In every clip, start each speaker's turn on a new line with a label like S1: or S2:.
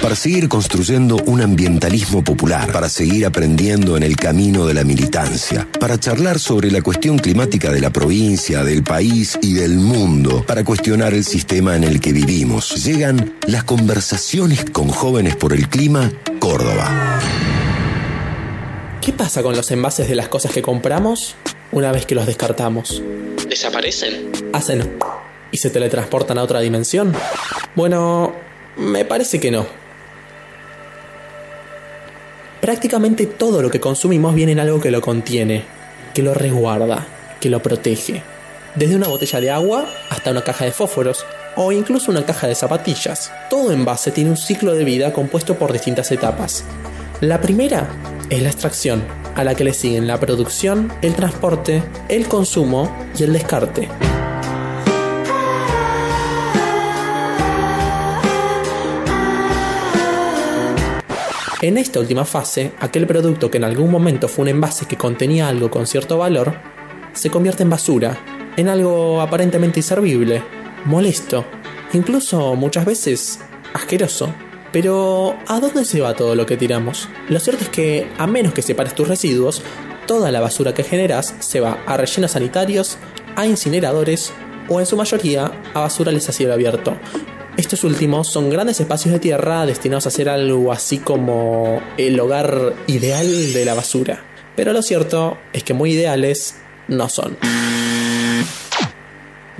S1: para seguir construyendo un ambientalismo popular, para seguir aprendiendo en el camino de la militancia, para charlar sobre la cuestión climática de la provincia, del país y del mundo, para cuestionar el sistema en el que vivimos. Llegan las conversaciones con jóvenes por el clima, Córdoba.
S2: ¿Qué pasa con los envases de las cosas que compramos una vez que los descartamos?
S3: ¿Desaparecen?
S2: Hacen y se teletransportan a otra dimensión. Bueno, me parece que no. Prácticamente todo lo que consumimos viene en algo que lo contiene, que lo resguarda, que lo protege. Desde una botella de agua hasta una caja de fósforos o incluso una caja de zapatillas. Todo envase tiene un ciclo de vida compuesto por distintas etapas. La primera es la extracción, a la que le siguen la producción, el transporte, el consumo y el descarte. En esta última fase, aquel producto que en algún momento fue un envase que contenía algo con cierto valor, se convierte en basura, en algo aparentemente inservible, molesto, incluso muchas veces asqueroso. Pero, ¿a dónde se va todo lo que tiramos? Lo cierto es que, a menos que separes tus residuos, toda la basura que generas se va a rellenos sanitarios, a incineradores o en su mayoría a basurales a cielo abierto. Estos últimos son grandes espacios de tierra destinados a ser algo así como el hogar ideal de la basura. Pero lo cierto es que muy ideales no son.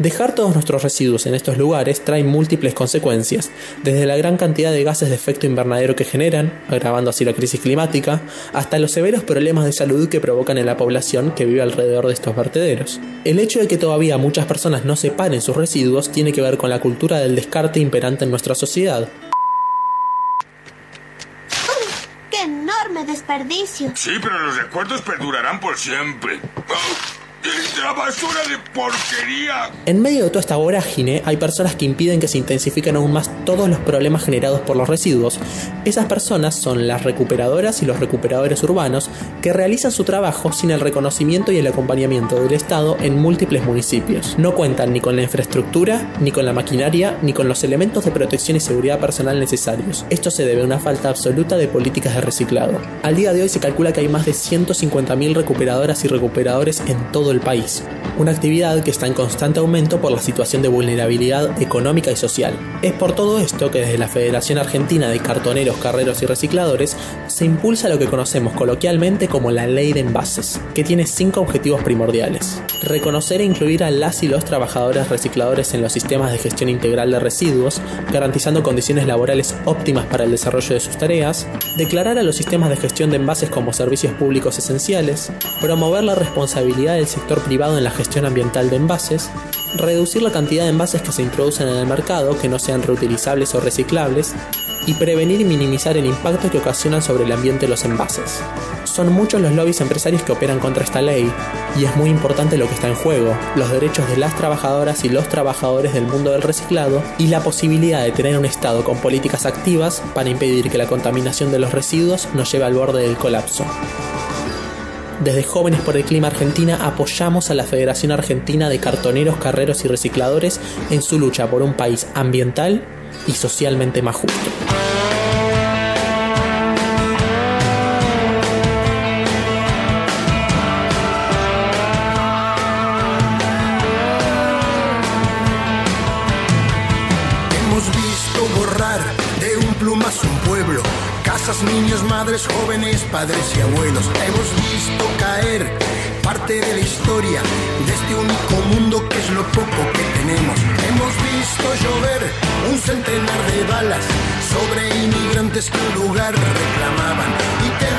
S2: Dejar todos nuestros residuos en estos lugares trae múltiples consecuencias, desde la gran cantidad de gases de efecto invernadero que generan, agravando así la crisis climática, hasta los severos problemas de salud que provocan en la población que vive alrededor de estos vertederos. El hecho de que todavía muchas personas no separen sus residuos tiene que ver con la cultura del descarte imperante en nuestra sociedad,
S4: ¡Qué enorme desperdicio!
S5: Sí, pero los recuerdos perdurarán por siempre. ¡La basura de porquería!
S2: En medio de toda esta vorágine hay personas que impiden que se intensifiquen aún más todos los problemas generados por los residuos. Esas personas son las recuperadoras y los recuperadores urbanos que realizan su trabajo sin el reconocimiento y el acompañamiento del Estado en múltiples municipios. No cuentan ni con la infraestructura, ni con la maquinaria, ni con los elementos de protección y seguridad personal necesarios. Esto se debe a una falta absoluta de políticas de reciclado. Al día de hoy se calcula que hay más de 150.000 recuperadoras y recuperadores en todo el país, Peace. Una actividad que está en constante aumento por la situación de vulnerabilidad económica y social. Es por todo esto que desde la Federación Argentina de Cartoneros, Carreros y Recicladores se impulsa lo que conocemos coloquialmente como la Ley de Envases, que tiene cinco objetivos primordiales. Reconocer e incluir a las y los trabajadores recicladores en los sistemas de gestión integral de residuos, garantizando condiciones laborales óptimas para el desarrollo de sus tareas, declarar a los sistemas de gestión de envases como servicios públicos esenciales, promover la responsabilidad del sector privado en la gestión ambiental de envases, reducir la cantidad de envases que se introducen en el mercado que no sean reutilizables o reciclables, y prevenir y minimizar el impacto que ocasionan sobre el ambiente los envases. Son muchos los lobbies empresarios que operan contra esta ley, y es muy importante lo que está en juego, los derechos de las trabajadoras y los trabajadores del mundo del reciclado, y la posibilidad de tener un Estado con políticas activas para impedir que la contaminación de los residuos nos lleve al borde del colapso. Desde Jóvenes por el Clima Argentina apoyamos a la Federación Argentina de Cartoneros, Carreros y Recicladores en su lucha por un país ambiental y socialmente más justo.
S6: Niños, madres, jóvenes, padres y abuelos. Hemos visto caer parte de la historia de este único mundo que es lo poco que tenemos. Hemos visto llover un centenar de balas sobre inmigrantes que un lugar reclamaban. Y te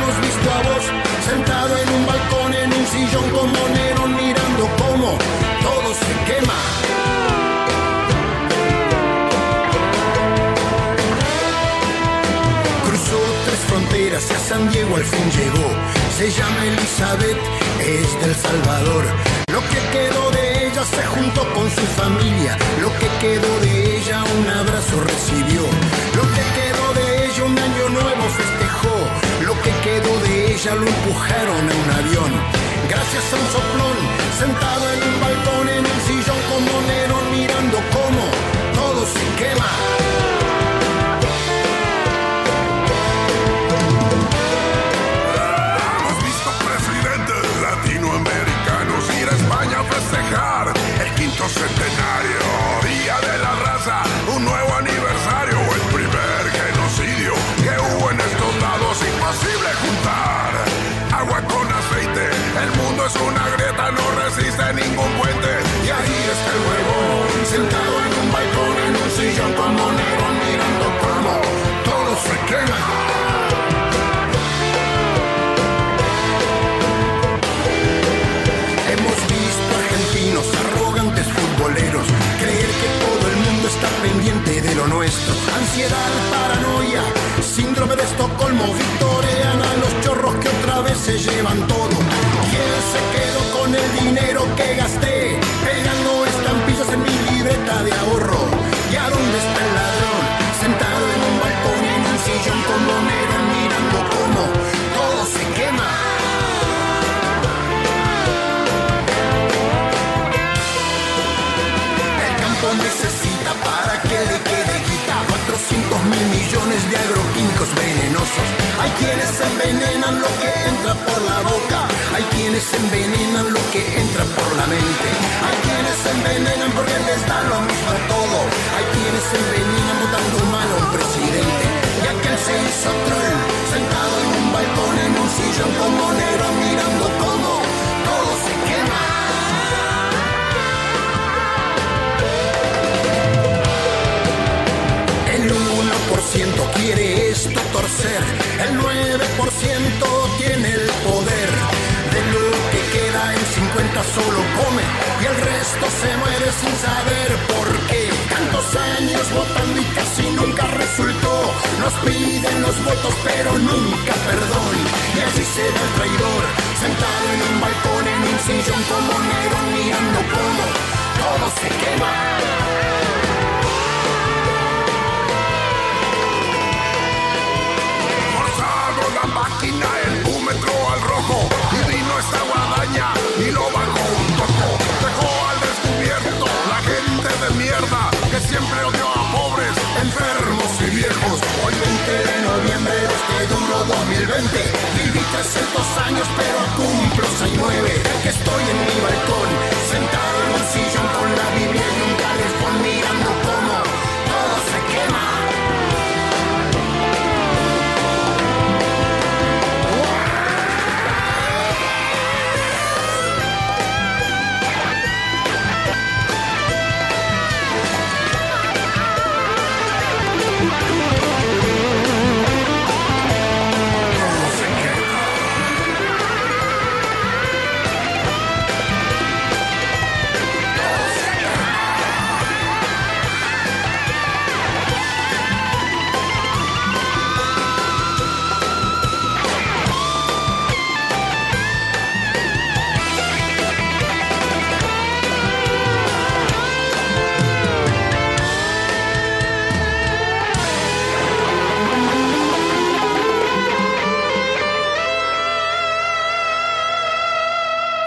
S6: a San Diego al fin llegó. Se llama Elizabeth, es del Salvador. Lo que quedó de ella se juntó con su familia. Lo que quedó de ella un abrazo recibió. Lo que quedó de ella un año nuevo festejó. Lo que quedó de ella lo empujaron a un avión. Gracias a un soplón, sentado en un centenario, día de la raza, un nuevo aniversario, el primer genocidio que hubo en estos lados, imposible juntar agua con aceite, el mundo es una grieta, no resiste ningún puente, y ahí está el huevón, sentado en un balcón, en un sillón como negro, mirando cómo todo se quema. Llevan todo. ¿Quién se quedó con el dinero que gasté? Pegando estampillas en mi libreta de ahorro. Por la boca, hay quienes envenenan lo que entra por la mente, hay quienes envenenan porque les da lo mismo todo, hay quienes envenenan votando mal a un presidente. Y aquel se hizo troll, sentado en un balcón en un sillón como negro mirando cómo todo se quema. El 1% quiere esto torcer, el 9% Nos piden los votos, pero nunca perdón. Y así será el traidor, sentado en un balcón, en un sillón como Nerón, mirando cómo todo se quema. máquina Caliente.